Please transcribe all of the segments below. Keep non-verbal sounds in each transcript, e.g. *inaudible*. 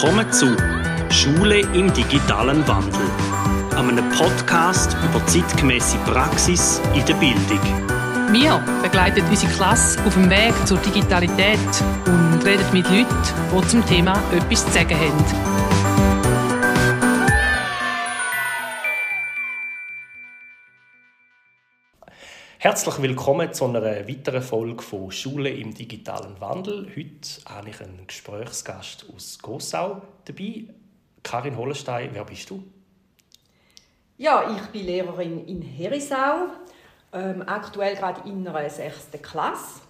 Willkommen zu Schule im digitalen Wandel, einem Podcast über zeitgemäße Praxis in der Bildung. Wir begleiten unsere Klasse auf dem Weg zur Digitalität und reden mit Leuten, die zum Thema etwas zu sagen haben. Herzlich willkommen zu einer weiteren Folge von Schule im digitalen Wandel. Heute habe ich einen Gesprächsgast aus Gossau dabei. Karin Hollenstein, wer bist du? Ja, ich bin Lehrerin in Herisau, ähm, aktuell gerade in einer sechsten Klasse.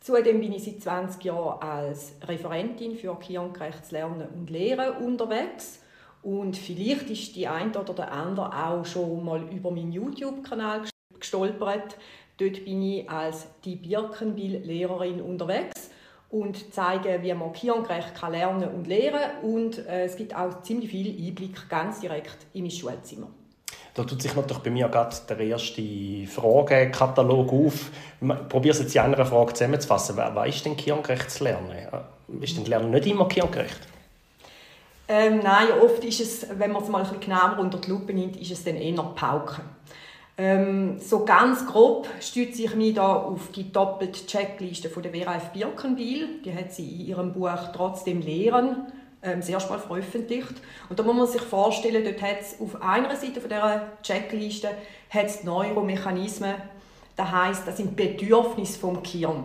Zudem bin ich seit 20 Jahren als Referentin für kirchengerechtes und Lehren unterwegs. Und vielleicht ist die ein oder der andere auch schon mal über meinen YouTube-Kanal gestolpert. Dort bin ich als die Birkenbill-Lehrerin unterwegs und zeige, wie man kirchengerecht lernen und lehren kann. Und äh, es gibt auch ziemlich viel Einblick ganz direkt in mein Schulzimmer. Da tut sich natürlich bei mir gerade der erste Fragekatalog auf. Ich probiere es jetzt in einer Frage zusammenzufassen. Was ist denn kirchengerechtes Lernen? Ist denn Lernen nicht immer kirchengerecht? Ähm, nein, oft ist es, wenn man es mal ein bisschen genauer unter die Lupe nimmt, ist es dann eher Pauken. Ähm, so ganz grob stütze ich mich da auf die doppelte Checkliste von der WRF Birkenbiel. Die hat sie in ihrem Buch «Trotzdem Lehren» ähm, sehr spät veröffentlicht. Und da muss man sich vorstellen, dort hat es auf einer Seite von dieser Checkliste hat's Neuromechanismen. Das heißt, das sind Bedürfnisse vom Gehirn.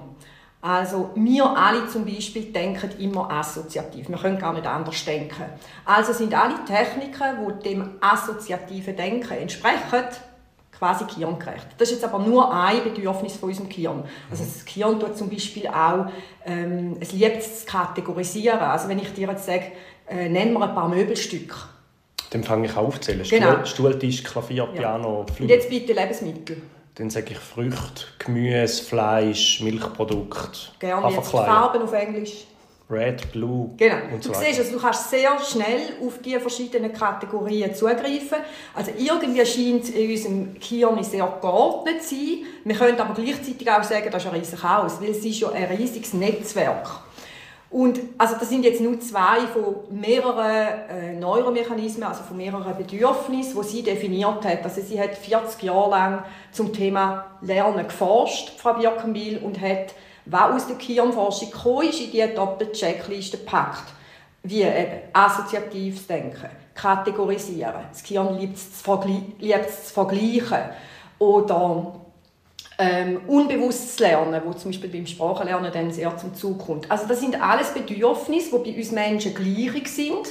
Also wir alle zum Beispiel denken immer assoziativ. Wir können gar nicht anders denken. Also sind alle Techniken, die dem assoziativen Denken entsprechen, quasi gehirngerecht. Das ist jetzt aber nur ein Bedürfnis von unserem Gehirn. Also das Gehirn tut zum Beispiel auch, ähm, es liebt es zu kategorisieren. Also wenn ich dir jetzt sage, äh, nenn mir ein paar Möbelstücke. Dann fange ich aufzählen. Genau. Stuhltisch, Klavier, Piano, Flügel. Und jetzt bitte Lebensmittel. Dann sage ich Früchte, Gemüse, Fleisch, Milchprodukte, Gerne jetzt Farben auf Englisch. Red, Blue genau. und so du. Siehst, also du kannst sehr schnell auf die verschiedenen Kategorien zugreifen. Also irgendwie scheint es in unserem Gehirn sehr geordnet zu sein. Wir können aber gleichzeitig auch sagen, das ist ein riesiges Haus, weil es ist ja ein riesiges Netzwerk. Und also das sind jetzt nur zwei von mehreren äh, Neuromechanismen, also von mehreren Bedürfnissen, die sie definiert hat. Also sie hat 40 Jahre lang zum Thema Lernen geforscht, Frau Birkenbiel, und hat was aus der Gehirnforschung gekommen ist, in diese Doppelcheckliste packt. Wie eben assoziatives Denken, kategorisieren, das Gehirn liebt es zu, vergleichen oder ähm, unbewusstes Lernen, wo zum Beispiel beim Sprachenlernen dann sehr zum Zug kommt. Also das sind alles Bedürfnisse, die bei uns Menschen gleich sind.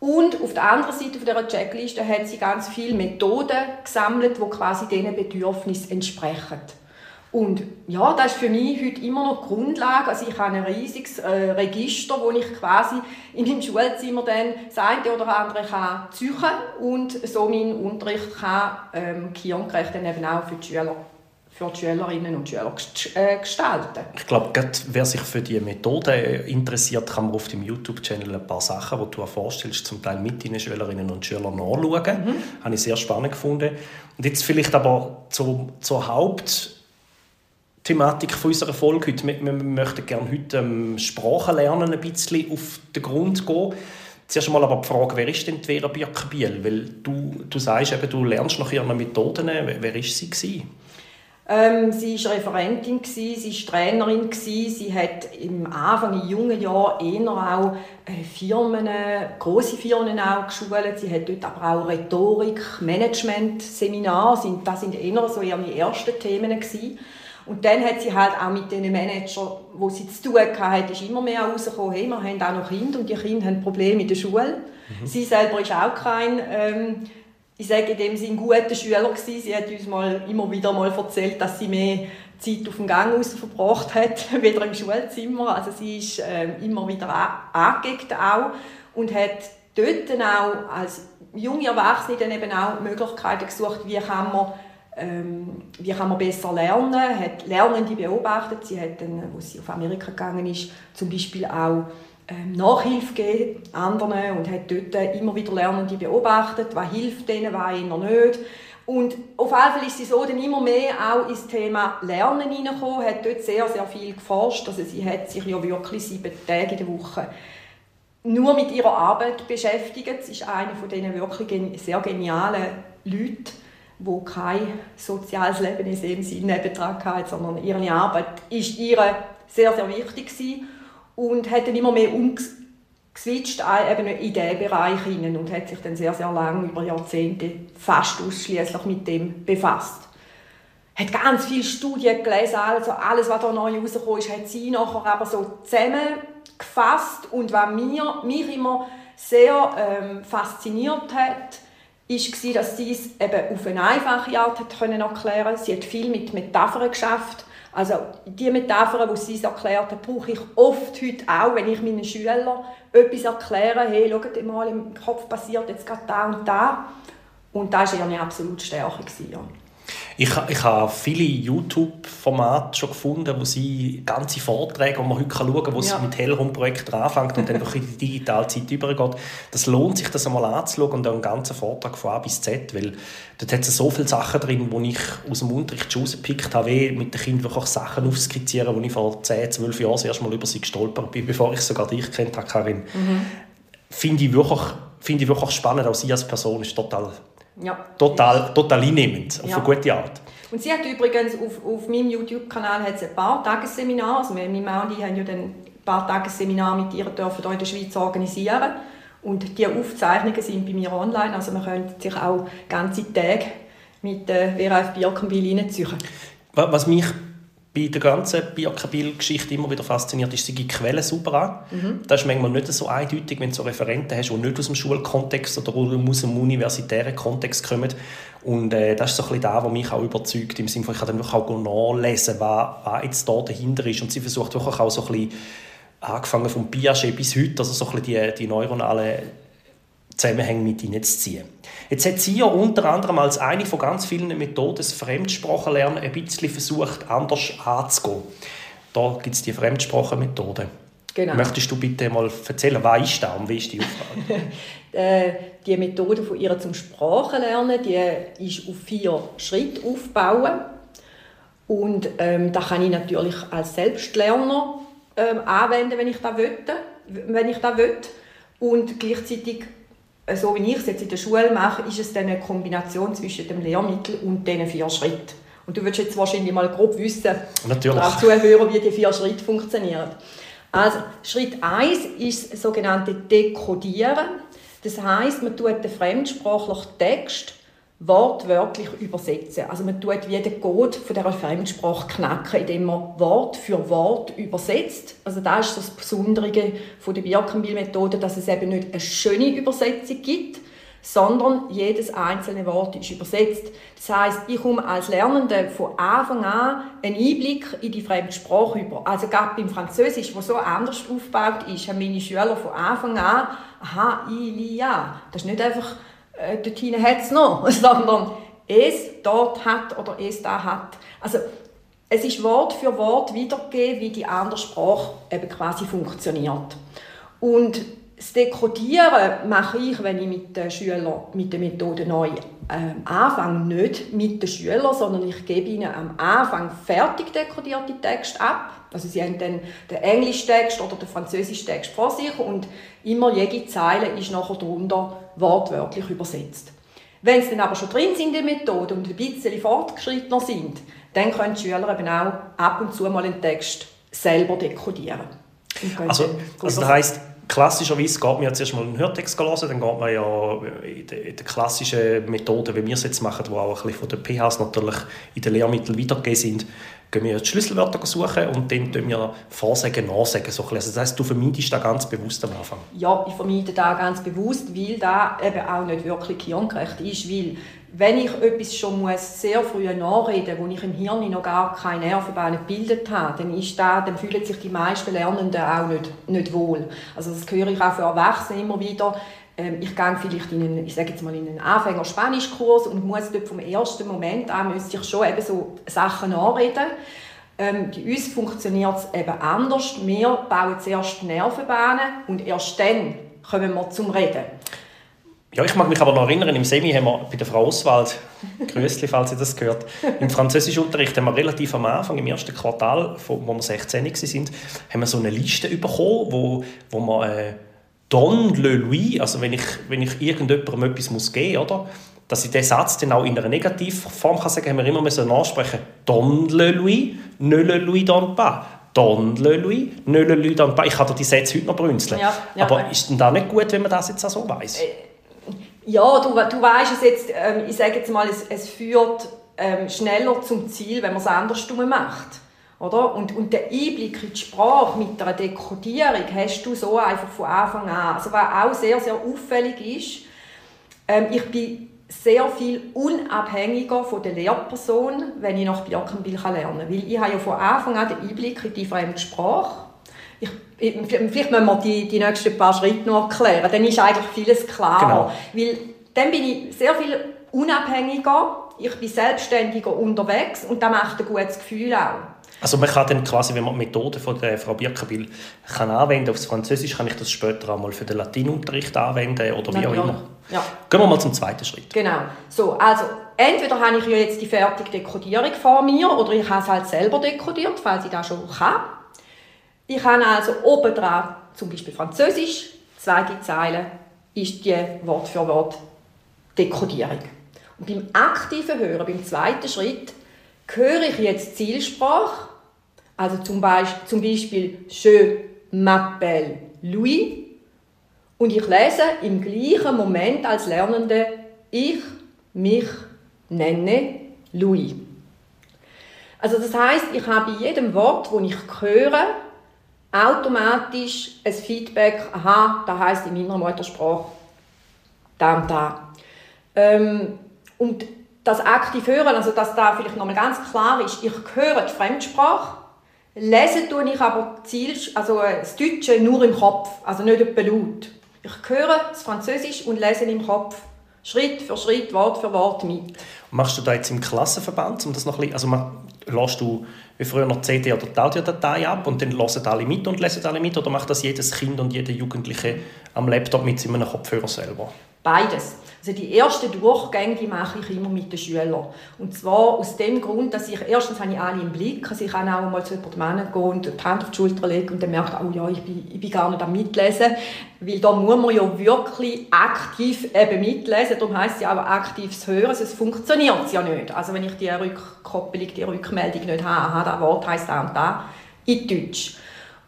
Und auf der anderen Seite dieser Checkliste hat sie ganz viele Methoden gesammelt, die quasi diesen Bedürfnissen entsprechen. Und ja, das ist für mich heute immer noch die Grundlage. Also ich habe ein riesiges äh, Register, wo ich quasi in meinem Schulzimmer dann das eine oder andere kann ziehen und so meinen Unterricht kann ähm, dann eben auch für die Schüler für die Schülerinnen und Schüler äh, gestalten. Ich glaube, wer sich für die Methode interessiert, kann man auf dem YouTube-Channel ein paar Sachen, die du vorstellst, zum Teil mit deinen Schülerinnen und Schülern nachschauen. Mhm. Habe ich sehr spannend gefunden. Und jetzt vielleicht aber zur, zur Haupt- Thematik von unserer Folge heute. Wir, wir möchten gerne heute ähm, Sprachenlernen ein bisschen auf den Grund gehen. Zuerst einmal aber die Frage, wer ist denn die Vera Birkenbiel? Weil du, du sagst eben, du lernst nach ihren Methoden. Wer war sie? Gewesen? Ähm, sie war Referentin, sie war Trainerin, sie hat im Anfang, in jungen Jahren eher auch äh, Firmen, grosse Firmen auch geschult. Sie hat dort aber auch Rhetorik, Management, Seminare, das sind eher so ihre ersten Themen gewesen. Und dann hat sie halt auch mit den Managern, wo sie zu tun hatte, ist immer mehr herausgekommen, hey, wir haben auch noch Kinder und die Kinder haben Probleme in der Schule. Mhm. Sie selber ist auch kein, ähm, ich sage in dem Sinne, guter Schüler gewesen. Sie hat uns mal, immer wieder mal erzählt, dass sie mehr Zeit auf dem Gang raus verbracht hat, *laughs* weder im Schulzimmer. Also sie ist äh, immer wieder angeeckt auch und hat dort auch als junge Erwachsene dann eben auch Möglichkeiten gesucht, wie kann man ähm, wie kann man besser lernen, hat Lernende beobachtet. Sie hat dann, wo sie auf Amerika gegangen ist, zum Beispiel auch ähm, Nachhilfe gegeben anderen und hat dort immer wieder Lernende beobachtet, was hilft denen, was ihnen nicht. Und auf jeden Fall ist sie so dann immer mehr auch ins Thema Lernen hineingekommen, hat dort sehr, sehr viel geforscht. Also sie hat sich ja wirklich sieben Tage in der Woche nur mit ihrer Arbeit beschäftigt. Sie ist eine von diesen wirklich sehr genialen Leuten, wo kein soziales Leben in dem Sinne betragen sondern ihre Arbeit ist ihr sehr, sehr wichtig gewesen und hat dann immer mehr umgeswitcht in diesen Bereich hinein und hat sich dann sehr, sehr lange, über Jahrzehnte, fast ausschließlich mit dem befasst. Hat ganz viele Studien gelesen, also alles, was da neu rausgekommen ist, hat sie nachher aber so zusammengefasst und was mir, mich immer sehr ähm, fasziniert hat, ist, dass sie es eben auf eine einfache Art hat können erklären Sie hat viel mit Metaphern geschafft. Also die Metaphern, die sie erklärt hat, brauche ich oft heute auch, wenn ich meinen Schülern etwas erkläre. Hey, schaut mal, im Kopf passiert jetzt gerade da und da. Und das war ihre absolute Stärke. Ich, ich habe viele YouTube-Formate schon gefunden, wo sie ganze Vorträge, die man heute schauen kann, wo ja. sie mit Hellrum-Projekten anfängt und dann wirklich in die digitale Zeit übergeht. Das lohnt sich, das einmal anzuschauen und einen ganzen Vortrag von A bis Z, weil dort hat es so viele Sachen drin, wo ich aus dem Unterricht schon rausgepickt habe, wie mit den Kindern wirklich Sachen aufskizzieren, wo ich vor 10, 12 Jahren das erste Mal über sie gestolpert bin, *laughs* bevor ich sogar dich kennt habe, Karin. Mhm. Finde ich, wirklich, finde ich wirklich spannend, auch sie als Person ist total ja. Total, total einnehmend, auf ja. eine gute Art. Und sie hat übrigens auf, auf meinem YouTube-Kanal ein paar Tagesseminare, also meine Mann und ich haben ja dann ein paar Tagesseminare mit ihr dürfen hier in der Schweiz organisieren. Und die Aufzeichnungen sind bei mir online, also man könnte sich auch ganze Tage mit der Vera F. Birkenbiel reinziehen. Was mich bei der ganzen Birkenbiel-Geschichte immer wieder fasziniert ist, sie gibt Quellen super an. Mhm. Das ist manchmal nicht so eindeutig, wenn du so Referenten hast, die nicht aus dem Schulkontext oder aus dem universitären Kontext kommen. Und äh, das ist so ein bisschen das, was mich auch überzeugt, im Sinne von, ich kann dann wirklich auch nachlesen, was, was jetzt da dahinter ist. Und sie versucht wirklich auch so ein bisschen, angefangen vom Piaget bis heute, also so ein bisschen die, die neuronalen Zusammenhänge mit hineinzuziehen. Jetzt hat sie ja unter anderem als eine von ganz vielen Methoden das Fremdsprachenlernen ein bisschen versucht, anders anzugehen. Da gibt es die Fremdsprachenmethode. Genau. Möchtest du bitte mal erzählen, was ist das und wie ist die Aufgabe? *laughs* Äh, die Methode von ihr zum Sprachenlernen, die ist auf vier Schritte aufbauen. Und ähm, da kann ich natürlich als Selbstlerner ähm, anwenden, wenn ich das will, wenn ich das will. Und gleichzeitig so wie ich es jetzt in der Schule mache, ist es dann eine Kombination zwischen dem Lehrmittel und diesen vier Schritten. Und du würdest jetzt wahrscheinlich mal grob wissen, Natürlich. als Zuhörer, wie die vier Schritte funktionieren. Also, Schritt 1 ist das sogenannte Dekodieren. Das heißt, man tut den fremdsprachlichen Text wortwörtlich übersetzen. Also man tut wie den Code von dieser Fremdsprache knacken, indem man Wort für Wort übersetzt. Also das ist das Besondere von der Birkenbiel-Methode, dass es eben nicht eine schöne Übersetzung gibt, sondern jedes einzelne Wort ist übersetzt. Das heißt, ich komme als Lernende von Anfang an einen Einblick in die Fremdsprache über. Also gerade beim Französisch, wo so anders aufgebaut ist, haben meine Schüler von Anfang an, aha, il y a. Das ist nicht einfach äh, dorthin hat es noch, *laughs* sondern es dort hat oder es da hat. Also es ist Wort für Wort wiedergegeben, wie die andere Sprache eben quasi funktioniert. Und das Dekodieren mache ich, wenn ich mit den Schülern mit der Methode neu ähm, anfange, nicht mit den Schülern, sondern ich gebe ihnen am Anfang fertig dekodierte Texte ab. Also sie haben dann den Englischtext oder den Französischtext vor sich und immer jede Zeile ist nachher darunter wortwörtlich übersetzt. Wenn sie dann aber schon drin sind in der Methode und ein bisschen fortgeschrittener sind, dann können die Schüler eben auch ab und zu mal einen Text selber dekodieren. Also, also das heisst, klassischerweise geht man ja zuerst mal einen Hörtext hören, dann geht man ja in der klassischen Methode, wie wir es jetzt machen, die auch ein bisschen von den PHs natürlich in den Lehrmitteln weitergegeben sind, gehen wir die Schlüsselwörter suchen und dann tun wir Vorsagen, Nachsagen. So also das heisst, du vermeidest das ganz bewusst am Anfang? Ja, ich vermeide das ganz bewusst, weil das eben auch nicht wirklich hirngerecht ist, weil wenn ich etwas schon muss sehr früh nachreden muss, wo ich im Hirn noch gar keine Nervenbahnen gebildet habe, dann, ist das, dann fühlen sich die meisten Lernenden auch nicht, nicht wohl. Also das höre ich auch für Erwachsene immer wieder. Ähm, ich gehe vielleicht in einen, ich sage jetzt mal in einen Anfänger-Spanischkurs und muss dort vom ersten Moment an müsste ich schon eben so Sachen nachreden. Ähm, bei uns funktioniert es eben anders. Wir bauen zuerst Nervenbahnen und erst dann kommen wir zum Reden. Ja, ich mag mich aber noch erinnern, im Semi haben wir bei der Frau Oswald, *laughs* Grüßli, falls ihr das gehört, im Französischunterricht haben wir relativ am Anfang, im ersten Quartal, wo wir 16 waren, haben wir so eine Liste bekommen, wo, wo man... Äh, Don le lui, also wenn ich, wenn ich irgendjemandem etwas muss geben muss, oder? dass ich diesen Satz dann auch in einer Negativform kann sagen, haben wir immer müssen nachsprechen. Don le lui, ne le lui don pas. Don le lui, ne le lui don pas. Ich kann dir die Sätze heute noch brünzeln. Ja, ja, Aber ist denn da nicht gut, wenn man das jetzt auch so weiss? Äh, ja, du, du weißt es jetzt, ähm, ich sage jetzt mal, es, es führt ähm, schneller zum Ziel, wenn man es andersrum macht. Oder? Und, und der Einblick in die Sprache mit einer Dekodierung hast du so einfach von Anfang an. Also was auch sehr, sehr auffällig ist, ähm, ich bin sehr viel unabhängiger von der Lehrperson, wenn ich nach Glockenbill lernen kann. Weil ich habe ja von Anfang an den Einblick in die fremde Sprache. Ich, vielleicht müssen wir die, die nächsten paar Schritte noch erklären. Dann ist eigentlich vieles klar. Genau. Weil dann bin ich sehr viel unabhängiger, ich bin selbstständiger unterwegs und das macht ein gutes Gefühl auch. Also man kann dann quasi, wenn man die Methode von der Frau Birkenbill kann anwenden aufs Französisch, kann ich das später auch mal für den Latinunterricht anwenden oder wie Natürlich. auch immer. Ja. Gehen wir mal zum zweiten Schritt. Genau. So, also entweder habe ich ja jetzt die fertige Dekodierung vor mir oder ich habe es halt selber dekodiert, falls ich das schon kann. Ich habe also oben dran zum Beispiel Französisch, zweite Zeile ist die Wort für Wort Dekodierung. Und beim aktiven Hören, beim zweiten Schritt, höre ich jetzt Zielsprache, also zum Beispiel, zum Beispiel Je m'appelle Louis, und ich lese im gleichen Moment als Lernende Ich mich nenne Louis. Also das heißt, ich habe bei jedem Wort, das ich höre, automatisch ein Feedback, aha, da heißt in meiner Muttersprache da und da. Ähm, und das aktiv hören, also dass da vielleicht nochmal ganz klar ist, ich höre die Fremdsprache, lese tue ich aber Ziel, also äh, das Deutsche nur im Kopf, also nicht etwa laut. Ich höre das Französisch und lese im Kopf Schritt für Schritt, Wort für Wort mit. Machst du das jetzt im Klassenverband, um das noch ein bisschen, also lässt du wie früher noch CD oder die Audiodatei ab und dann hören alle mit und lesen alle mit oder macht das jedes Kind und jeder Jugendliche am Laptop mit seinem Kopfhörer selber? Beides. Also die ersten Durchgänge die mache ich immer mit den Schülern. Und zwar aus dem Grund, dass ich, erstens habe ich alle im Blick, also ich kann auch mal zu jemandem gehen und die Hand auf die Schulter legen und dann merkt, oh ja, ich bin, ich bin gar nicht am Mitlesen, weil da muss man ja wirklich aktiv eben mitlesen, darum heisst es ja auch aktives Hören, sonst funktioniert es ja nicht. Also wenn ich die Rückkoppelung, die Rückmeldung nicht habe, aha, das Wort heisst da da, in Deutsch.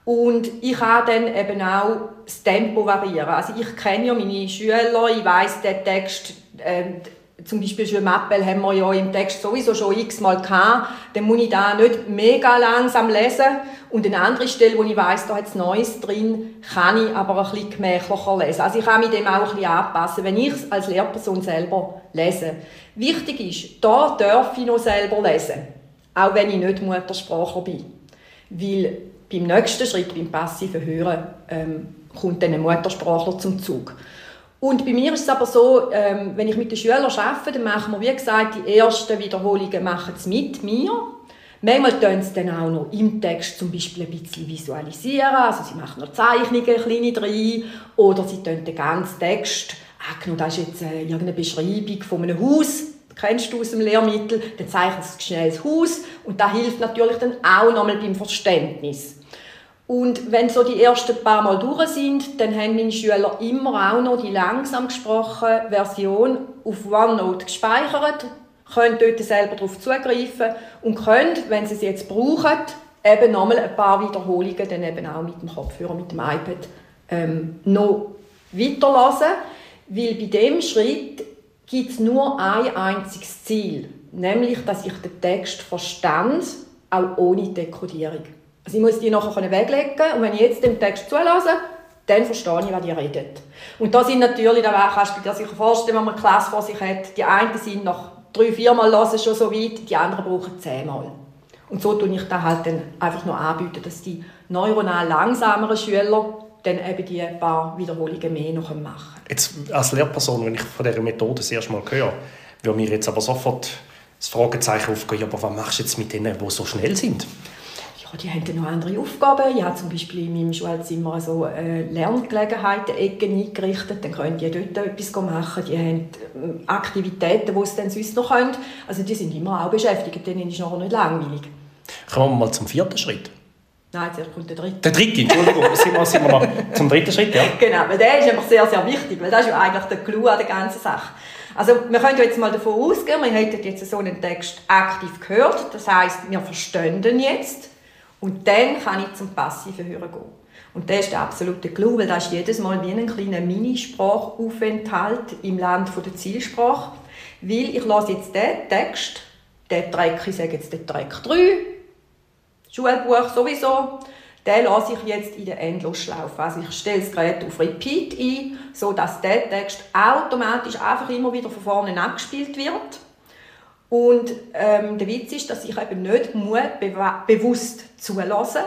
Und ich kann dann eben auch das Tempo variieren. Also ich kenne ja meine Schüler, ich weiß den Text, äh, zum Beispiel schon Mappel haben wir ja im Text sowieso schon x-mal gehabt, dann muss ich da nicht mega langsam lesen und eine andere Stelle, wo ich weiß, da hat es Neues drin, kann ich aber ein bisschen gemächlicher lesen. Also ich kann mich dem auch ein bisschen anpassen, wenn ich es als Lehrperson selber lese. Wichtig ist, da darf ich noch selber lesen, auch wenn ich nicht Muttersprachler bin. Weil beim nächsten Schritt, beim passiven Hören, ähm, kommt dann ein Muttersprachler zum Zug. Und bei mir ist es aber so, ähm, wenn ich mit den Schülern arbeite, dann machen wir, wie gesagt, die ersten Wiederholungen machen sie mit mir. Manchmal tun sie dann auch noch im Text zum Beispiel ein bisschen visualisieren, also sie machen noch Zeichnungen, kleine drin, oder sie tun den ganzen Text, angenommen, das ist jetzt äh, irgendeine Beschreibung von einem Haus, kennst du aus dem Lehrmittel, dann zeichnen sie schnell das Haus und das hilft natürlich dann auch nochmal beim Verständnis. Und wenn so die ersten paar Mal durch sind, dann haben meine Schüler immer auch noch die langsam gesprochene Version auf OneNote gespeichert, können dort selber darauf zugreifen und können, wenn sie es jetzt brauchen, eben nochmal ein paar Wiederholungen dann eben auch mit dem Kopfhörer, mit dem iPad ähm, noch weiterlassen. Weil bei dem Schritt gibt es nur ein einziges Ziel, nämlich, dass ich den Text verstand, auch ohne Dekodierung. Also ich muss die nachher weglegen und wenn ich jetzt dem Text zulasse, dann verstehe ich, was die redet. Und da sind natürlich, da kannst du dir sicher vorstellen, wenn man eine Klasse vor sich hat, die einen sind nach drei, vier Mal hören schon so weit, die anderen brauchen zehnmal. Und so tue ich da halt dann einfach nur anbieten, dass die neuronal langsameren Schüler dann eben die paar Wiederholungen mehr noch machen Jetzt als Lehrperson, wenn ich von dieser Methode das erste Mal höre, würde mir jetzt aber sofort das Fragezeichen aufgehen, aber was machst du jetzt mit denen, die so schnell sind? Ja, die haben noch andere Aufgaben. Ich habe zum Beispiel in meinem Schulzimmer so äh, Lerngelegenheiten, Ecken eingerichtet. Dann können die dort etwas machen. Die haben ähm, Aktivitäten, die sie dann sonst noch können. Also die sind immer auch beschäftigt. Denen ist nachher nicht langweilig. Kommen wir mal zum vierten Schritt. Nein, zuerst kommt der dritte. Der dritte, Entschuldigung, sind wir, sind wir noch zum dritten Schritt, ja? Genau, weil der ist einfach sehr, sehr wichtig, weil das ist ja eigentlich der Clou an der ganzen Sache. Also wir können jetzt mal davon ausgehen, wir hätten jetzt so einen Text aktiv gehört, das heißt, wir verstehen den jetzt und dann kann ich zum passiven Hören gehen. Und das ist der absolute Clou, weil das ist jedes Mal wie ein kleiner Minisprachaufenthalt im Land der Zielsprache. Weil ich lasse jetzt den Text, den Track, ich sage jetzt den Track 3, Schulbuch sowieso, den lasse ich jetzt in der Endlosschlaufe. Also ich stelle das Gerät auf Repeat ein, sodass der Text automatisch einfach immer wieder von vorne abgespielt wird. Und ähm, der Witz ist, dass ich eben nicht muss be bewusst zulassen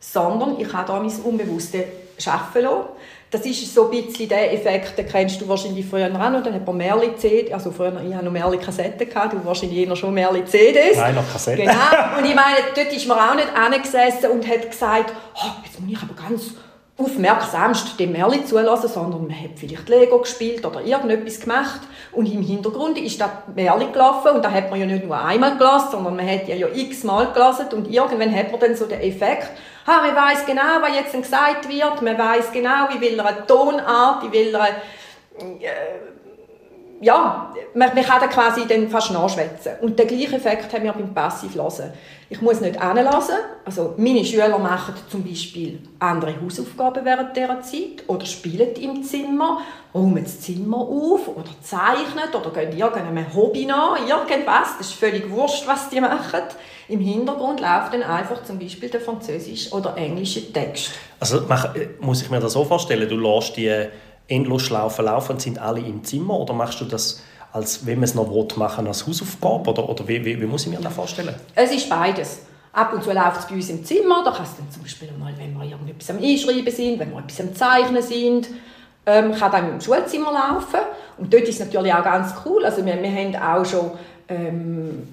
sondern ich habe da mein Unbewusste schaffen lassen. Das ist so ein bisschen der Effekt, den kennst du wahrscheinlich früher auch noch. Dann hat man mehrere CDs, also früher, ich habe noch mehrere Kassetten gehabt, du wahrscheinlich eher schon mehrere CDs. Nein, noch Kassetten. Genau. Und ich meine, dort ist man auch nicht angesessen und hat gesagt, oh, jetzt muss ich aber ganz aufmerksamst dem Merli zulassen, sondern man hat vielleicht Lego gespielt oder irgendetwas gemacht. Und im Hintergrund ist das Merli gelaufen und da hat man ja nicht nur einmal gelassen, sondern man hat ja, ja x-mal gelassen und irgendwann hat man dann so den Effekt, ha, man weiß genau, was jetzt gesagt wird, man weiß genau, in welcher Tonart, in welcher äh, ja, man, man kann dann quasi dann fast nachschwätzen. Und den gleichen Effekt haben wir beim Passivlesen. Ich muss nicht anlassen. Also meine Schüler machen zum Beispiel andere Hausaufgaben während dieser Zeit oder spielen im Zimmer, räumen das Zimmer auf oder zeichnen oder gehen irgendeinem Hobby nach, irgendwas. Das ist völlig wurscht, was die machen. Im Hintergrund läuft dann einfach zum Beispiel der französische oder englische Text. Also muss ich mir das so vorstellen, du lässt die Endlosschlaufe laufen und sind alle im Zimmer? Oder machst du das als, wenn man es noch will, machen als Hausaufgabe? Oder, oder wie, wie, wie muss ich mir das vorstellen? Es ist beides. Ab und zu läuft es bei uns im Zimmer, da kann es dann zum Beispiel mal, wenn wir irgendetwas am Einschreiben sind, wenn wir etwas am Zeichnen sind, ähm, kann dann im Schulzimmer laufen. Und dort ist es natürlich auch ganz cool, also wir, wir haben auch schon ähm,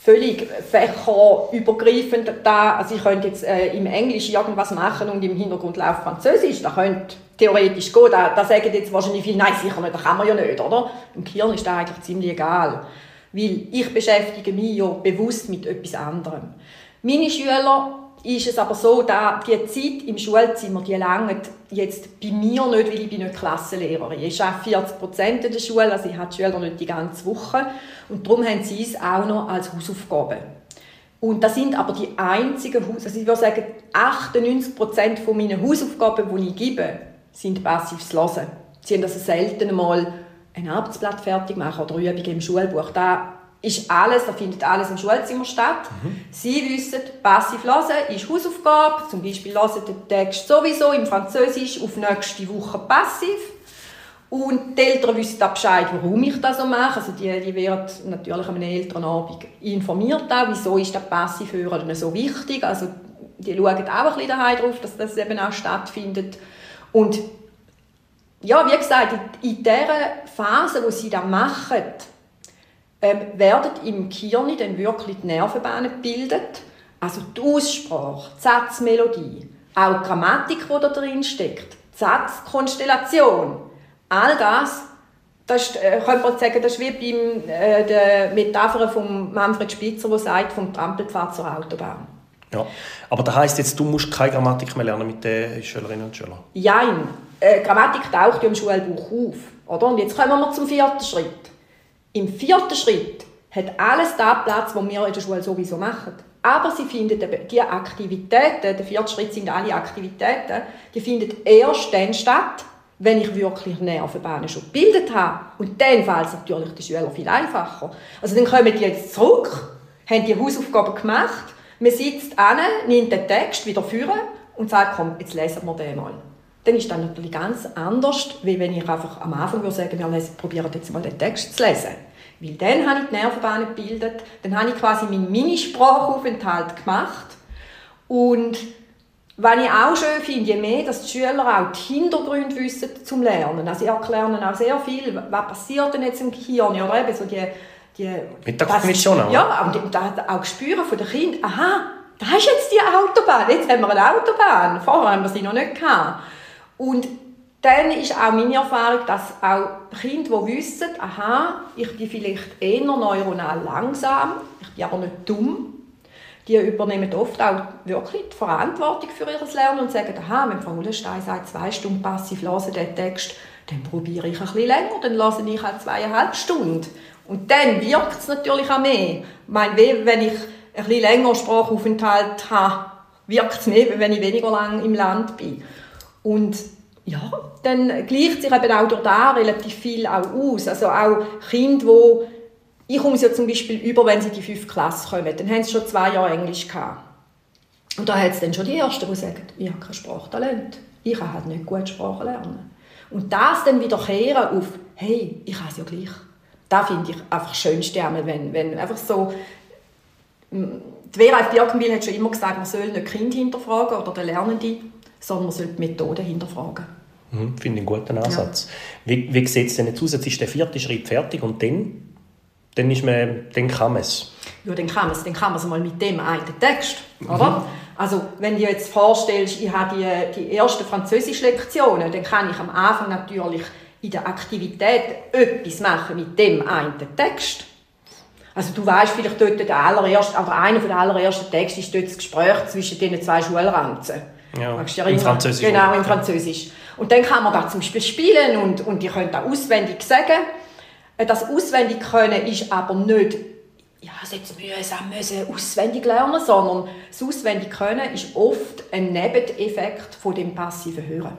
völlig fächerübergreifend da, also ich könnte jetzt äh, im Englisch irgendwas machen und im Hintergrund läuft Französisch, da könnte theoretisch gehen, da, da sagen jetzt wahrscheinlich viele, nein, sicher nicht, das kann man ja nicht, oder? Im Kirn ist das eigentlich ziemlich egal, weil ich beschäftige mich ja bewusst mit etwas anderem. Meine Schüler ist es aber so, dass die Zeit im Schulzimmer, die langt jetzt bei mir nicht, weil ich bin nicht Klassenlehrerin. Ich arbeite 40 Prozent der Schule, also ich habe die Schüler nicht die ganze Woche. Und darum haben sie es auch noch als Hausaufgabe. Und das sind aber die einzigen also ich würde sagen, 98 Prozent meiner Hausaufgaben, die ich gebe, sind passives Hören. Sie haben also selten mal ein Arbeitsblatt fertig machen oder Übungen im Schulbuch. Da ist alles, da findet alles im Schulzimmer statt. Mhm. Sie wissen, passiv hören ist Hausaufgabe. Zum Beispiel hören den Text sowieso im Französisch auf nächste Woche passiv. Und die Eltern wissen auch Bescheid, warum ich das so mache. Also die, die werden natürlich an einem Elternabend informiert, auch, wieso ist das Passivhören so wichtig. Also die schauen auch ein bisschen daheim drauf, dass das eben auch stattfindet. Und ja, wie gesagt, in dieser Phase, wo sie das machen, ähm, werden im Kirn dann wirklich die Nervenbahnen gebildet. Also die Aussprache, die Satzmelodie, auch die Grammatik, die da drin steckt, die Satzkonstellation, all das, das ist, äh, könnte man sagen, das ist wie bei äh, der Metapher von Manfred Spitzer, der sagt, vom Trampelpfad zur Autobahn. Ja, aber das heisst jetzt, du musst keine Grammatik mehr lernen mit den Schülerinnen und Schülern? Nein, äh, Grammatik taucht ja im Schulbuch auf. Oder? Und jetzt kommen wir zum vierten Schritt. Im vierten Schritt hat alles da Platz, was wir in der Schule sowieso machen. Aber sie finden die Aktivitäten, der vierte Schritt sind alle Aktivitäten, die finden erst dann statt, wenn ich wirklich Nervenbahnen schon gebildet habe. Und dann fällt es natürlich den Schülern viel einfacher. Also dann kommen die jetzt zurück, haben die Hausaufgaben gemacht, man sitzt an, nimmt den Text wieder führen und sagt, komm, jetzt lesen wir den mal. Dann ist das natürlich ganz anders, wie wenn ich einfach am Anfang würde sagen, wir probieren jetzt mal den Text zu lesen. Weil dann habe ich die Nervenbahnen gebildet, dann habe ich quasi meinen Minisprachaufenthalt gemacht und was ich auch schön finde, je mehr, dass die Schüler auch die Hintergründe wissen zum Lernen. Also ich erkläre auch sehr viel, was passiert denn jetzt im Gehirn, oder eben so die, die Mit der Kognition auch. Ja, und da auch spüren von den Kindern, aha, da ist jetzt die Autobahn, jetzt haben wir eine Autobahn, vorher haben wir sie noch nicht gehabt. Und dann ist auch meine Erfahrung, dass auch Kinder, die wissen, aha, ich bin vielleicht eher neuronal langsam, ich bin aber nicht dumm, die übernehmen oft auch wirklich die Verantwortung für ihr Lernen und sagen, aha, wenn Frau Ullenstein sagt, zwei Stunden passiv lesen den Text, dann probiere ich ein bisschen länger, dann lasse ich auch zweieinhalb Stunden. Und dann wirkt es natürlich auch mehr. Ich meine, wenn ich ein bisschen länger Sprachaufenthalt habe, wirkt es mehr, wenn ich weniger lang im Land bin. Und ja, dann gleicht sich eben auch da relativ viel auch aus. Also auch Kinder, die ich komme ja zum Beispiel über, wenn sie in die fünfte Klasse kommen, dann haben sie schon zwei Jahre Englisch gehabt. Und da hat es dann schon die Ersten, die sagen, ich habe kein Sprachtalent. Ich kann halt nicht gut Sprachen lernen. Und das dann wieder kehren auf, hey, ich habe es ja gleich. Das finde ich einfach das Schönste, wenn, wenn einfach so... Die Vera Birkenwil hat schon immer gesagt, man soll nicht Kinder hinterfragen oder den Lernenden, sondern man soll die Methoden hinterfragen. Mhm, finde ich einen guten Ansatz. Ja. Wie, wie sieht es denn jetzt aus? Jetzt ist der vierte Schritt fertig und dann? dann, ist man, dann kann man es. Ja, dann kann man es. Dann kann man es mal mit dem einen Text, oder? Mhm. Also, wenn du dir jetzt vorstellst, ich habe die, die ersten Französisch-Lektionen, dann kann ich am Anfang natürlich in der Aktivität etwas machen mit dem einen Text. Also du weißt vielleicht dort der allererste, aber einer der allerersten Texte ist dort das Gespräch zwischen diesen zwei Schulranzen. Ja, im Französisch. Genau, im Französisch. Und dann kann man da zum Beispiel spielen und, und die können da auswendig sagen. Äh, das auswendig können ist aber nicht, ja, es jetzt mühsam müssen auswendig lernen, sondern das auswendig können ist oft ein Nebeneffekt von dem passiven Hören.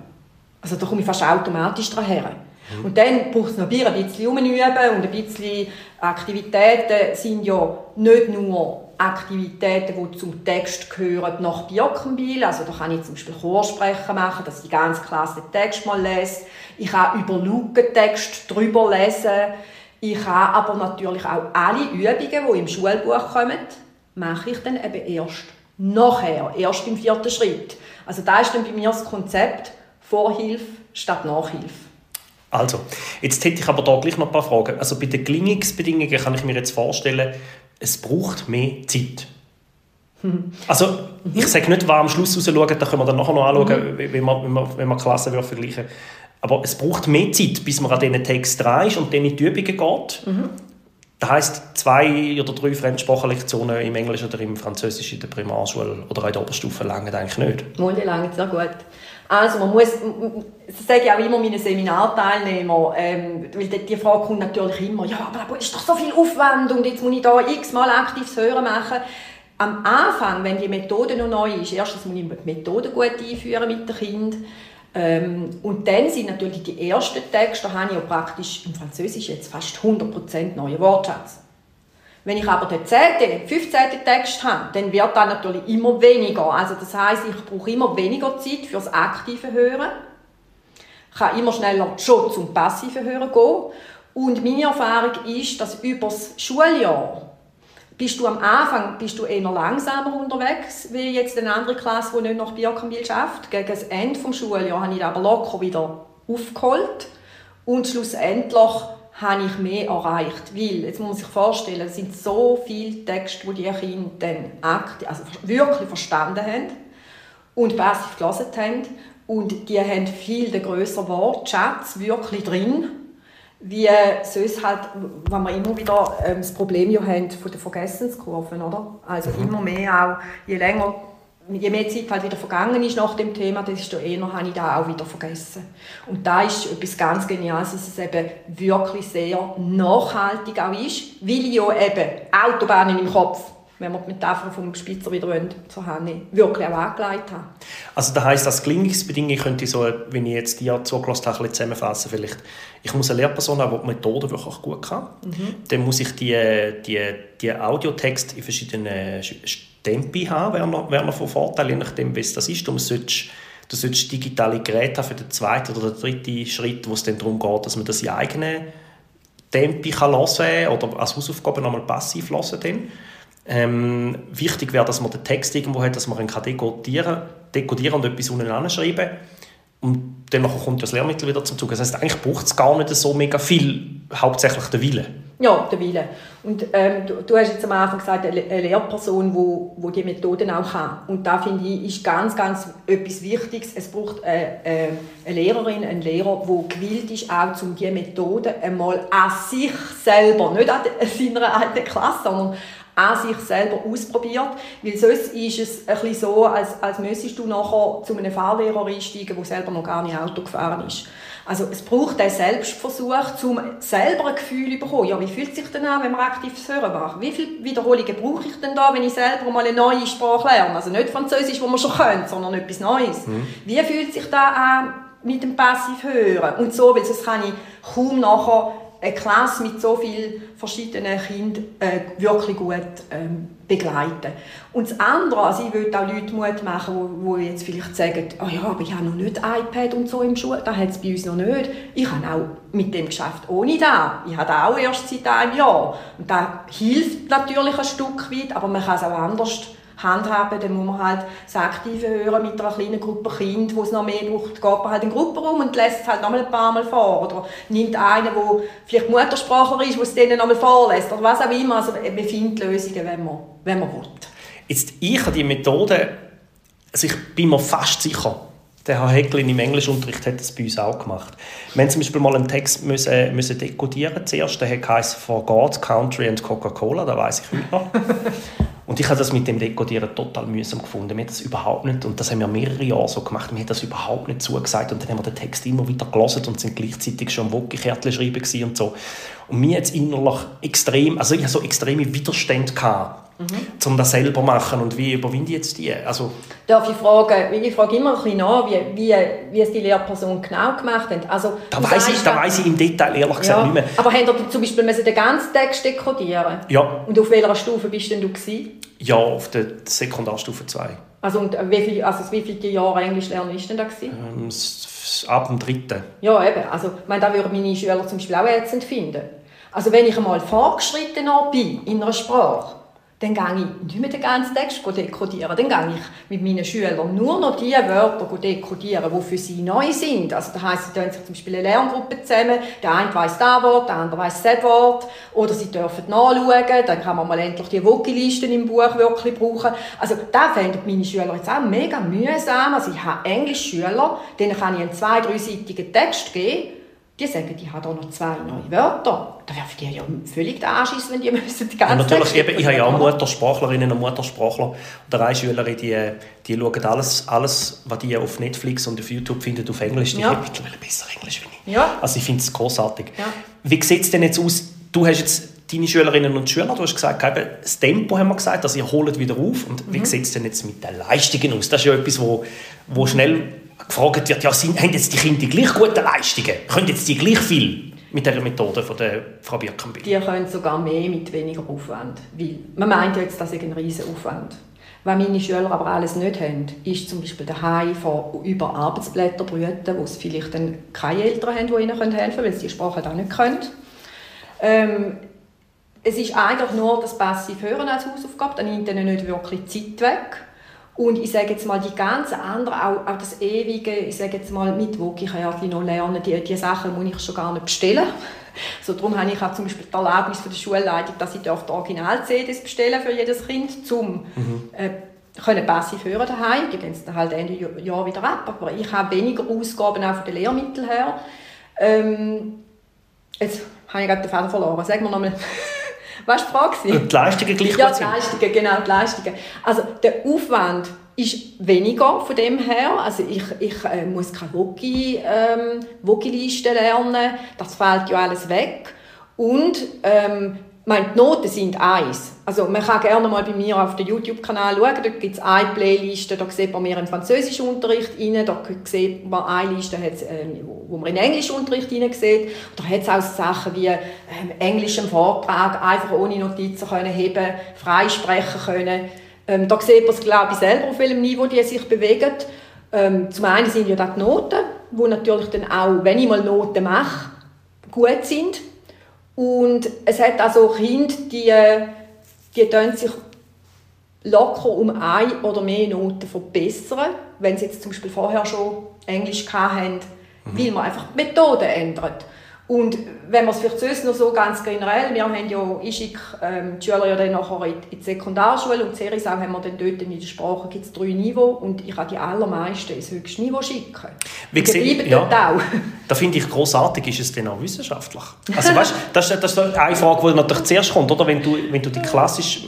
Also da komme ich fast automatisch daher. Mhm. Und dann braucht es noch ein bisschen umüben und ein bisschen Aktivitäten sind ja nicht nur Aktivitäten, die zum Text gehören, nach Birkenbiel. Also da kann ich zum Beispiel Chorsprechen machen, dass die ganze Klasse den Text mal lese. Ich kann über Lukentext drüber lesen. Ich kann aber natürlich auch alle Übungen, die im Schulbuch kommen, mache ich dann eben erst nachher, erst im vierten Schritt. Also da ist dann bei mir das Konzept Vorhilfe statt Nachhilfe. Also, jetzt hätte ich aber da gleich noch ein paar Fragen. Also bei den Gelingungsbedingungen kann ich mir jetzt vorstellen, es braucht mehr Zeit. *laughs* Also, ich sage nicht, was am Schluss raus schauen, da können wir dann nachher noch anschauen, mhm. wenn wir, wenn wir, wenn wir Klassen vergleichen Aber es braucht mehr Zeit, bis man an diesen Text dran ist und dann in die Übungen geht. Mhm. Das heisst, zwei oder drei Fremdsprachenlektionen im Englisch oder im Französisch in der Primarschule oder in der Oberstufe langen eigentlich nicht. Mal, die langen sehr gut. Also man muss, das sage ich auch immer meinen Seminarteilnehmern, ähm, weil die, Frage kommt natürlich immer, ja, aber ist doch so viel Aufwand und jetzt muss ich da x-mal aktives Hören machen. Am Anfang, wenn die Methode noch neu ist, erstens muss ich die Methode gut einführen mit dem Kind ähm, und dann sind natürlich die ersten Texte, da habe ich ja praktisch im Französisch jetzt fast 100% neue Wortschatz. Wenn ich aber den 10., 15. Text habe, dann wird das natürlich immer weniger. Also das heißt, ich brauche immer weniger Zeit für das aktive Hören. Ich kann immer schneller schon zum passiven Hören gehen. Und meine Erfahrung ist, dass über das Schuljahr bist du am Anfang bist du eher langsamer unterwegs, wie jetzt eine andere Klasse, die nicht nach Birkenbiel schafft. Gegen das Ende des Schuljahres habe ich aber locker wieder aufgeholt. Und schlussendlich habe ich mehr erreicht. Weil, jetzt muss man sich vorstellen, es sind so viele Texte, die die Kinder dann aktiv, also wirklich verstanden haben und passiv gelesen haben. Und die haben viel den grösseren Wortschatz wirklich drin, wie sonst halt, wenn wir immer wieder ähm, das Problem ja haben von den Vergessenskurven, oder? Also mhm. immer mehr auch, je länger je mehr Zeit halt wieder vergangen ist nach dem Thema, desto eher habe ich da auch wieder vergessen. Und da ist etwas ganz Geniales, dass es eben wirklich sehr nachhaltig auch ist, weil ich ja eben Autobahnen im Kopf, wenn wir die Metapher vom Spitzer wieder wollen, so habe, wirklich auch angelegt habe. Also das heisst, als Gelingungsbedingung könnte ich so, wenn ich jetzt dir zugelassen habe, zusammenfassen vielleicht, ich muss eine Lehrperson haben, die die Methode wirklich gut kann. Mhm. Dann muss ich die, die, die Audiotext in verschiedenen Tempi haben, wäre noch, wäre noch von Vorteil, je nachdem, es das ist. Du solltest, du solltest digitale Geräte haben für den zweiten oder den dritten Schritt, wo es dann darum geht, dass man das in eigenen Tempi kann hören oder als Hausaufgabe nochmal passiv hören kann. Ähm, wichtig wäre, dass man den Text irgendwo hat, dass man ihn dekodieren dekodieren und etwas unten schreiben kann. Und dann kommt das Lehrmittel wieder zum Zug. Das heißt, eigentlich braucht es gar nicht so mega viel, hauptsächlich der Wille. Ja, der Wille. Und ähm, du, du, hast jetzt am Anfang gesagt, eine, Lehrperson, wo, wo die Methoden auch kann. Und da finde ich, ist ganz, ganz etwas Wichtiges. Es braucht eine, äh, eine Lehrerin, einen Lehrer, der gewillt ist, auch um diese Methoden einmal an sich selber, nicht an *laughs* seiner alten Klasse, sondern an sich selber ausprobiert, weil sonst ist es ein bisschen so, als, als müsstest du nachher zu einem Fahrlehrer einsteigen, der selber noch gar nicht Auto gefahren ist. Also es braucht einen Selbstversuch, um selber ein Gefühl zu bekommen. Ja, wie fühlt es sich denn an, wenn man aktives Hören macht? Wie viele Wiederholungen brauche ich denn da, wenn ich selber mal eine neue Sprache lerne? Also nicht Französisch, wo man schon kennt, sondern etwas Neues. Mhm. Wie fühlt sich das an mit dem Passiv Hören? Und so, weil sonst kann ich kaum nachher eine Klasse mit so vielen verschiedenen Kindern äh, wirklich gut ähm, begleiten. Und das andere, also ich würde auch Leute Mut machen, die, jetzt vielleicht sagen, oh ja, aber ich habe noch nicht iPad und so im Schul, das hat es bei uns noch nicht. Ich habe auch mit dem geschafft ohne das. Ich habe auch erst seit einem Jahr. Und das hilft natürlich ein Stück weit, aber man kann es auch anders handhaben, dann muss man halt das Aktive hören mit einer kleinen Gruppe Kind, wo es noch mehr braucht, geht man halt in Gruppe rum und lässt es halt noch mal ein paar Mal vor. Oder nimmt einen, der vielleicht Muttersprachler ist, der es denen noch mal vorlässt. Oder was auch immer. Also man findet Lösungen, wenn man, wenn man will. Jetzt, ich habe die Methode, also ich bin mir fast sicher, der Herr Hecklin im Englischunterricht hat das bei uns auch gemacht. Wir haben zum Beispiel mal einen Text müssen, müssen dekodieren zuerst. Der heißt «For God, Country and Coca-Cola», da weiß ich heute noch. *laughs* Und ich habe das mit dem Dekodieren total mühsam gefunden. Mir das überhaupt nicht, und das haben wir mehrere Jahre so gemacht, mir hat das überhaupt nicht zugesagt. Und dann haben wir den Text immer wieder gelesen und sind gleichzeitig schon Wokikärtchen schreiben und so. Und mir jetzt innerlich extrem, also ich hatte so extreme Widerstände gehabt mhm. um das selber zu machen und wie überwinde ich jetzt die? Also Darf ich fragen, ich frage immer ein bisschen nach, wie, wie, wie es die Lehrperson genau gemacht hat. Also, da weiß ich, da weiss ich im Detail ehrlich gesagt ja, nicht mehr. Aber haben Sie zum Beispiel den ganzen Text dekodieren Ja. Und auf welcher Stufe bist denn du gewesen? Ja, auf der Sekundarstufe 2. Also, und wie, viel, also wie viele Jahre Englisch lernen ist denn da gewesen? Ähm, ab dem dritten. Ja, eben. Also, ich meine, da würden meine Schüler zum Beispiel auch ätzend finden. Also wenn ich einmal fortgeschrittener bin in einer Sprache, dann gehe ich nicht mehr den ganzen Text dekodieren. Dann gehe ich mit meinen Schülern nur noch die Wörter dekodieren, die für sie neu sind. Also das heisst, sie tun sich zum Beispiel eine Lerngruppe zusammen. Der eine weiss das Wort, der andere weiss das Wort. Oder sie dürfen nachschauen. Dann kann man mal endlich die Wokilisten im Buch wirklich brauchen. Also da finden meine Schüler jetzt auch mega mühsam. Also ich habe Englischschüler, denen kann ich einen zwei-, dreiseitigen Text geben die sagen, ich habe da noch zwei neue Wörter. Da wäre für die ja völlig der Anschiss, wenn die *laughs* müssen die ganze Natürlich, eben, ich habe ja auch Muttersprachlerinnen und Muttersprachler. Und eine Schülerin, die, die schauen alles, alles, was die auf Netflix und auf YouTube finden, auf Englisch. Die ja. haben mittlerweile besser Englisch wie ich. Ja. Also ich finde es großartig. Ja. Wie sieht es denn jetzt aus? Du hast jetzt deine Schülerinnen und Schüler, du hast gesagt, das Tempo haben wir gesagt, dass ihr holt wieder auf. Und mhm. wie sieht es denn jetzt mit den Leistungen aus? Das ist ja etwas, wo, wo schnell gefragt wird, ja, sind, haben jetzt die Kinder die gleich gute Leistungen? Können jetzt die gleich viel mit der Methode von der Frau Birkenbill? Die können sogar mehr mit weniger Aufwand. Weil man meint jetzt, das ist ein riesen Aufwand. Was meine Schüler aber alles nicht haben, ist zum Beispiel daheim von über Arbeitsblätter brüten, wo es vielleicht dann keine Eltern haben, die ihnen helfen können, weil sie die Sprache auch nicht können. Ähm, es ist eigentlich nur das passive Hören als Hausaufgabe, dann nimmt ihnen nicht wirklich Zeit weg. Und ich sage jetzt mal, die ganzen anderen, auch, auch das ewige, ich sage jetzt mal, mit Wokikärtchen noch lernen, die, die Sachen muss ich schon gar nicht bestellen. *laughs* So, darum habe ich auch zum Beispiel die Erlaubnis von der Schulleitung, dass ich die Original-CDs bestellen für jedes Kind, um mhm. äh, können passiv hören daheim. Die gehen dann halt Ende Jahr wieder ab. Aber ich habe weniger Ausgaben auch von den Lehrmitteln her. Ähm, jetzt habe ich gerade den Faden verloren. Sagen wir nochmal. *laughs* War die Frage? Die Leistungen gleich Ja, die Leistungen, genau, die Leistungen. Also der Aufwand ist weniger von dem her. Also ich, ich äh, muss keine Woki, ähm, Woki-Liste lernen, das fällt ja alles weg. Und ähm, meine, die Noten sind eins. Also man kann gerne mal bei mir auf den YouTube-Kanal schauen, da gibt es eine Playliste, da sieht man mehr im Französischunterricht rein, da sieht man eine Liste, ähm, wo man in Englischunterricht rein sieht. Da hat es auch Sachen wie ähm, Englisch Vortrag, einfach ohne Notizen können heben, frei sprechen können. Ähm, da sieht man es, glaube ich, selber, auf welchem Niveau die sich bewegen. Ähm, zum einen sind ja da die Noten, wo natürlich dann auch, wenn ich mal Noten mache, gut sind und es hat also Kinder, die, die sich locker um ein oder mehr Noten verbessern, wenn sie jetzt zum Beispiel vorher schon Englisch hatten, mhm. weil man einfach die Methode ändert. Und wenn man es vielleicht sonst noch so ganz generell, wir haben ja, ich schicke ähm, die Schüler ja dann nachher in, in die Sekundarschule und in auch haben wir dann dort in der Sprache gibt es drei Niveau und ich kann die allermeisten ins höchste Niveau schicken. Wie gesehen, ja, auch. *laughs* da finde ich großartig, ist es denn auch wissenschaftlich? Also weißt, das, das ist eine Frage, die natürlich zuerst kommt, oder? Wenn du, wenn du die klassische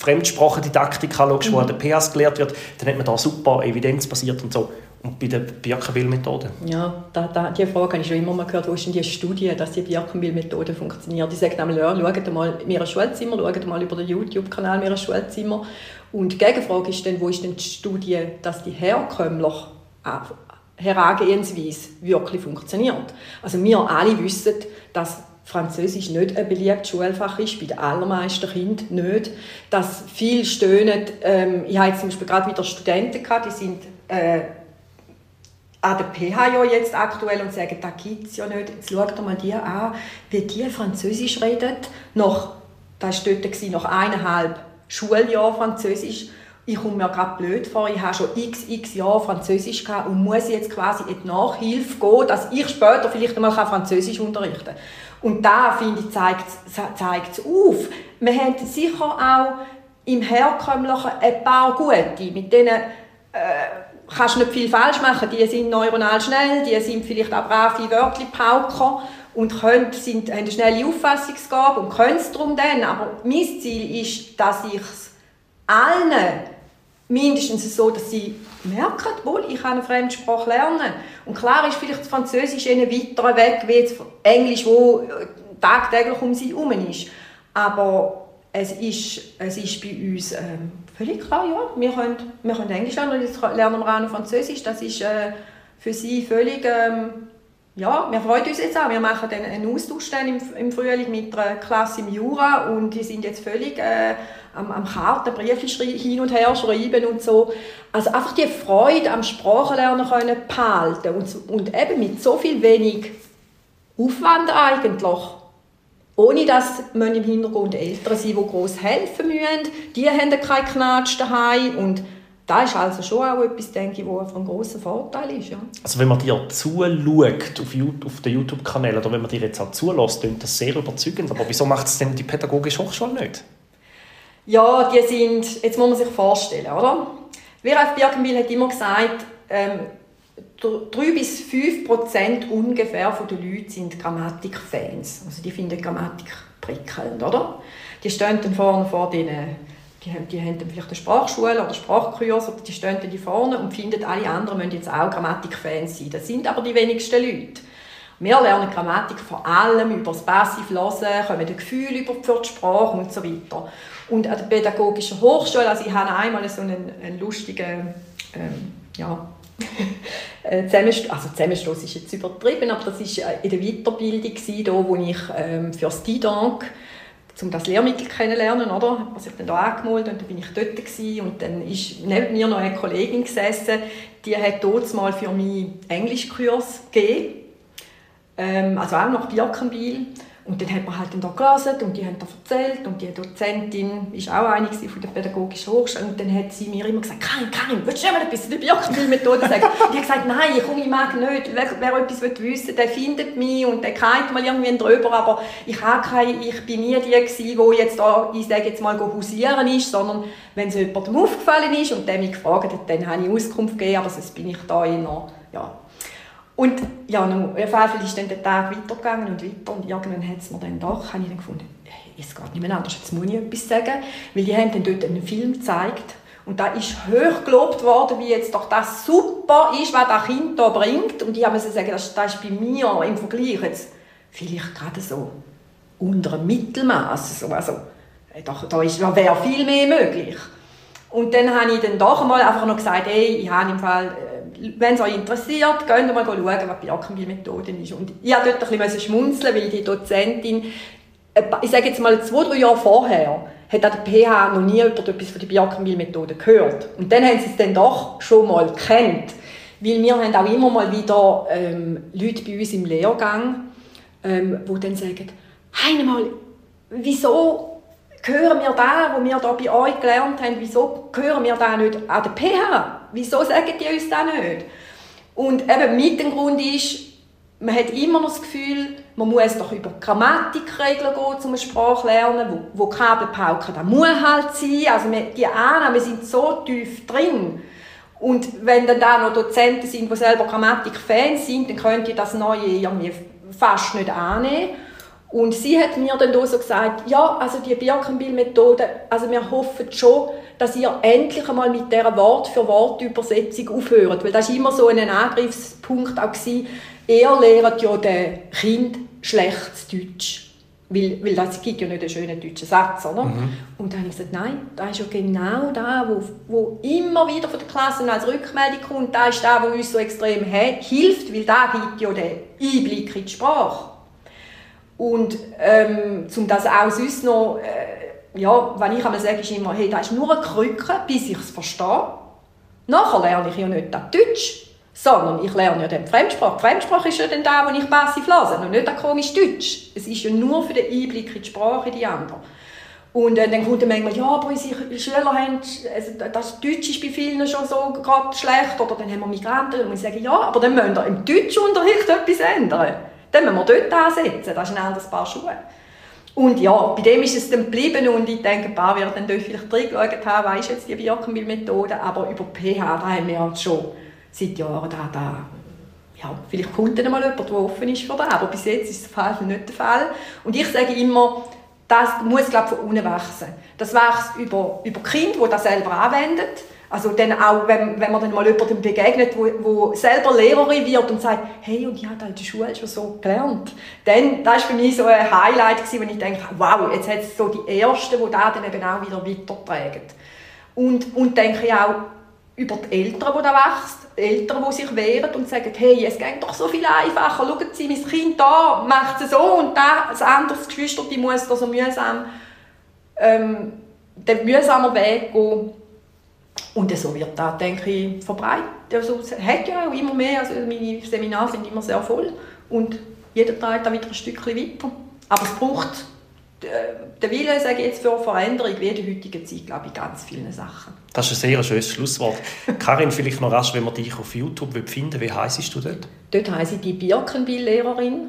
Fremdsprachendidaktik anschaust, mhm. wo an den PHs gelehrt wird, dann hat man da super evidenzbasiert und so. Und bei der Birkenbill-Methode? Ja, da, da, die Frage habe ich schon immer mal gehört, wo ist denn die Studie, dass die Birkenbill-Methode funktioniert. Die sagt einmal, ja, schaut mal in ihrem Schulzimmer, schaut mal über den YouTube-Kanal in ihrem Schulzimmer. Und die Gegenfrage ist dann, wo ist denn die Studie, dass die herkömmlich Herangehensweise wirklich funktioniert. Also wir alle wissen, dass Französisch nicht ein beliebtes Schulfach ist, bei den allermeisten Kindern nicht. Dass viele stöhnen, ähm, ich habe zum Beispiel gerade wieder Studenten gehabt, die sind äh, an der PH ja jetzt aktuell und sagen, da gibt es ja nicht. Jetzt schaut mal die an, wie die Französisch reden. Nach, das war dort nach eineinhalb Schuljahren Französisch ich komme mir gerade blöd vor, ich habe schon x, x Jahre Französisch gehabt und muss jetzt quasi in die Nachhilfe gehen, dass ich später vielleicht einmal Französisch unterrichten kann. Und da, finde ich, zeigt es auf. Wir haben sicher auch im Herkömmlichen ein paar gute, mit denen äh, kannst nicht viel falsch machen. Die sind neuronal schnell, die sind vielleicht auch brave Wörtli-Pauker und können, sind, haben eine schnelle Auffassungsgabe und können es darum dann. Aber mein Ziel ist, dass ich es allen mindestens so, dass sie merken, wohl, ich kann eine Fremdsprache lernen. Und klar ist vielleicht das Französisch ihnen weiter weg, wie jetzt Englisch, wo äh, tagtäglich um sie herum ist. Aber es ist, es ist bei uns ähm, völlig klar, ja, wir können, wir können Englisch lernen, jetzt lernen wir auch noch Französisch. Das ist äh, für sie völlig ähm, ja, wir freuen uns jetzt auch. Wir machen dann einen Austausch dann im, im Frühling mit einer Klasse im Jura und die sind jetzt völlig äh, am, am Karten, Briefe hin und her schreiben und so. Also einfach die Freude am Sprachenlernen können behalten und, und eben mit so viel wenig Aufwand eigentlich. Ohne dass man im Hintergrund Eltern sind, die gross helfen müssen. Die haben keinen Knatsch daheim und das ist also schon auch etwas, denke ich, was von großem Vorteil ist. Ja. Also wenn man dir zuschaut auf, YouTube, auf den YouTube-Kanälen oder wenn man dir jetzt auch zulässt, klingt das sehr überzeugend. Aber wieso macht es denn die Pädagogische Hochschule nicht? Ja, die sind, jetzt muss man sich vorstellen, oder? Wiraf Birkenbiel hat immer gesagt, ähm, 3 bis 5 Prozent ungefähr von den Leuten sind Grammatikfans. Also die finden Grammatik prickelnd, oder? Die stehen dann vorne vor den die haben, die haben dann vielleicht eine Sprachschule oder Sprachkurs oder die stehen dann vorne und finden, alle anderen müssen jetzt auch Grammatikfans sein. Das sind aber die wenigsten Leute. Wir lernen Grammatik vor allem über das passive Hören, kommen ein Gefühl über die Sprache und so weiter. Und an der Pädagogischen Hochschule, also ich hatte einmal so einen, einen lustigen, ähm, ja, Zusammenstoß, also Zusammenstoß ist jetzt übertrieben, aber das war in der Weiterbildung, da, wo ich ähm, für das DIDANK um das Lehrmittel kennenlernen, oder? Hat man dann da angemeldet und dann bin ich dort gewesen, und dann ist neben mir noch eine Kollegin gesessen, die hat dort mal für mich Englischkurs gegeben, ähm, also auch nach Birkenbiel. Und dann hat man halt dann da gelesen und die haben da erzählt und die Dozentin ist auch eine von der pädagogischen Hochschule und dann hat sie mir immer gesagt, Karin, Karin, willst du mal etwas über Birkenbiel-Methode sagen? *laughs* und ich habe gesagt, nein, komm, ich mag nicht, wer, wer etwas wissen will, der findet mich und der kennt mal irgendwie drüber, aber ich, habe keine, ich bin nie die gewesen, die jetzt da, ich sage jetzt mal, hausieren ist, sondern wenn es jemandem aufgefallen ist und der mich gefragt hat, dann habe ich Auskunft gegeben, aber sonst bin ich da eher, ja, und ja, auf jeden Fall ist dann der Tag weitergegangen und weiter. Und irgendwann hat es mir dann doch, habe ich dann gefunden, es geht nicht mehr anders, jetzt muss ich etwas sagen, weil die haben dann dort einen Film gezeigt und da ist hoch gelobt worden, wie jetzt doch das super ist, was das Kind da bringt. Und ich habe sagen, das, das ist bei mir im Vergleich jetzt vielleicht gerade so unter dem Mittelmaß, so, also da, da, da wäre viel mehr möglich. Und dann habe ich dann doch einmal einfach noch gesagt, hey, ich habe im Fall äh, wenn es euch interessiert, könnt mal schauen, was die Jackenbiel-Methode ist. Und ich musste dort ein bisschen schmunzeln, weil die Dozentin, ich sage jetzt mal zwei, drei Jahre vorher, hat an der PH noch nie jemand etwas von der Biakenmil-Methode gehört. Und dann haben sie es dann doch schon mal kennt. Weil wir haben auch immer mal wieder ähm, Leute bei uns im Lehrgang, ähm, die dann sagen, einmal, wieso hören wir da, wo wir da bei euch gelernt haben, wieso hören wir da nicht an der PH? Wieso sagen die uns das nicht? Und eben mit dem Grund ist, man hat immer noch das Gefühl, man muss doch über Grammatikregeln gehen, um eine Sprache zu lernen, wo Vokabelpauken, das muss halt sein. Also die Annahmen sind so tief drin. Und wenn dann da noch Dozenten sind, die selber Grammatik-Fans sind, dann könnt ihr das Neue irgendwie fast nicht annehmen. Und sie hat mir dann so gesagt, ja, also die Birkenbill-Methode, also wir hoffen schon, dass ihr endlich einmal mit dieser Wort-für-Wort-Übersetzung aufhört. Weil das war immer so ein Angriffspunkt auch. Gewesen. Er lehrt ja den Kind schlechtes Deutsch. Weil, weil das gibt ja nicht einen schönen deutschen Satz, oder? Mhm. Und dann habe ich gesagt, nein, das ist ja genau das, wo, wo immer wieder von der Klasse als Rückmeldung kommt. Das ist das, was uns so extrem hilft, weil da gibt ja den Einblick in die Sprache. Und ähm, um das auch sonst noch, äh, ja, wenn ich einmal sage, ist immer, hey, das ist nur eine Krücke, bis ich es verstehe. Nachher lerne ich ja nicht das Deutsch, sondern ich lerne ja dann Fremdsprache. Fremdsprache ist ja dann da, wo ich passiv lese, und nicht das komisch Deutsch. Es ist ja nur für den Einblick in die Sprache die andere. Und äh, dann kommt dann manchmal, ja, aber unsere Schüler haben, also das Deutsch ist bei vielen schon so gerade schlecht, oder dann haben wir Migranten, und ich sage, ja, aber dann müssen wir im Deutschunterricht etwas ändern. Dann müssen wir dort ansetzen, das ist ein anderes Paar Schuhe. Und ja, bei dem ist es dann geblieben und ich denke, ein paar werden dann vielleicht reingeschaut haben, was ist jetzt die Birkenbill-Methode, aber über PH, da haben wir schon seit Jahren da, da ja, vielleicht kommt dann mal jemand, der offen ist für das, aber bis jetzt ist das nicht der Fall. Und ich sage immer, das muss glaube von unten wachsen. Das wächst über, über Kinder, die das selber anwenden. Also dann auch, wenn, wenn man dann mal jemandem begegnet, wo, wo selber Lehrerin wird und sagt, hey, und ich habe in der Schule schon so gelernt. Dann, das war für mich so ein Highlight, gewesen, wo ich denke, wow, jetzt hat es so die Ersten, die das dann eben auch wieder weitertragen. Und, und denke ich auch, über die Eltern, die da wächst, Eltern, die sich wehren und sagen, hey, es geht doch so viel einfacher, schauen Sie, mein Kind da macht es so und das andere Geschwister die muss da so mühsam ähm, den mühsamen Weg gehen. Und so wird das, denke ich, verbreitet. Also, es hat ja auch immer mehr, also meine Seminare sind immer sehr voll und jeder trägt da wieder ein Stückchen weiter. Aber es braucht der Wille, sage ich jetzt, für Veränderung wie in der heutigen Zeit, glaube ich, ganz viele Sachen. Das ist ein sehr schönes Schlusswort. *laughs* Karin, vielleicht noch rasch, wenn man dich auf YouTube finden will, wie heisst du dort? Dort heisse ich die Birkenbill-Lehrerin.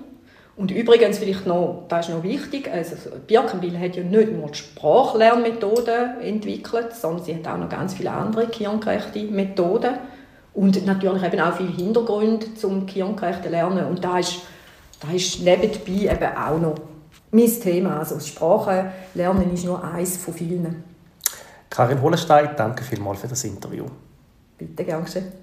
Und übrigens, vielleicht noch, das ist noch wichtig, also Birkenbill hat ja nicht nur die Sprachlernmethoden entwickelt, sondern sie hat auch noch ganz viele andere kirngerechte Methoden und natürlich eben auch viele Hintergründe zum kirngerechten Lernen. Und da ist, da ist nebenbei eben auch noch mein Thema. Also Sprache lernen ist nur eins von vielen. Karin Holenstein, danke vielmals für das Interview. Bitte, gern geschehen.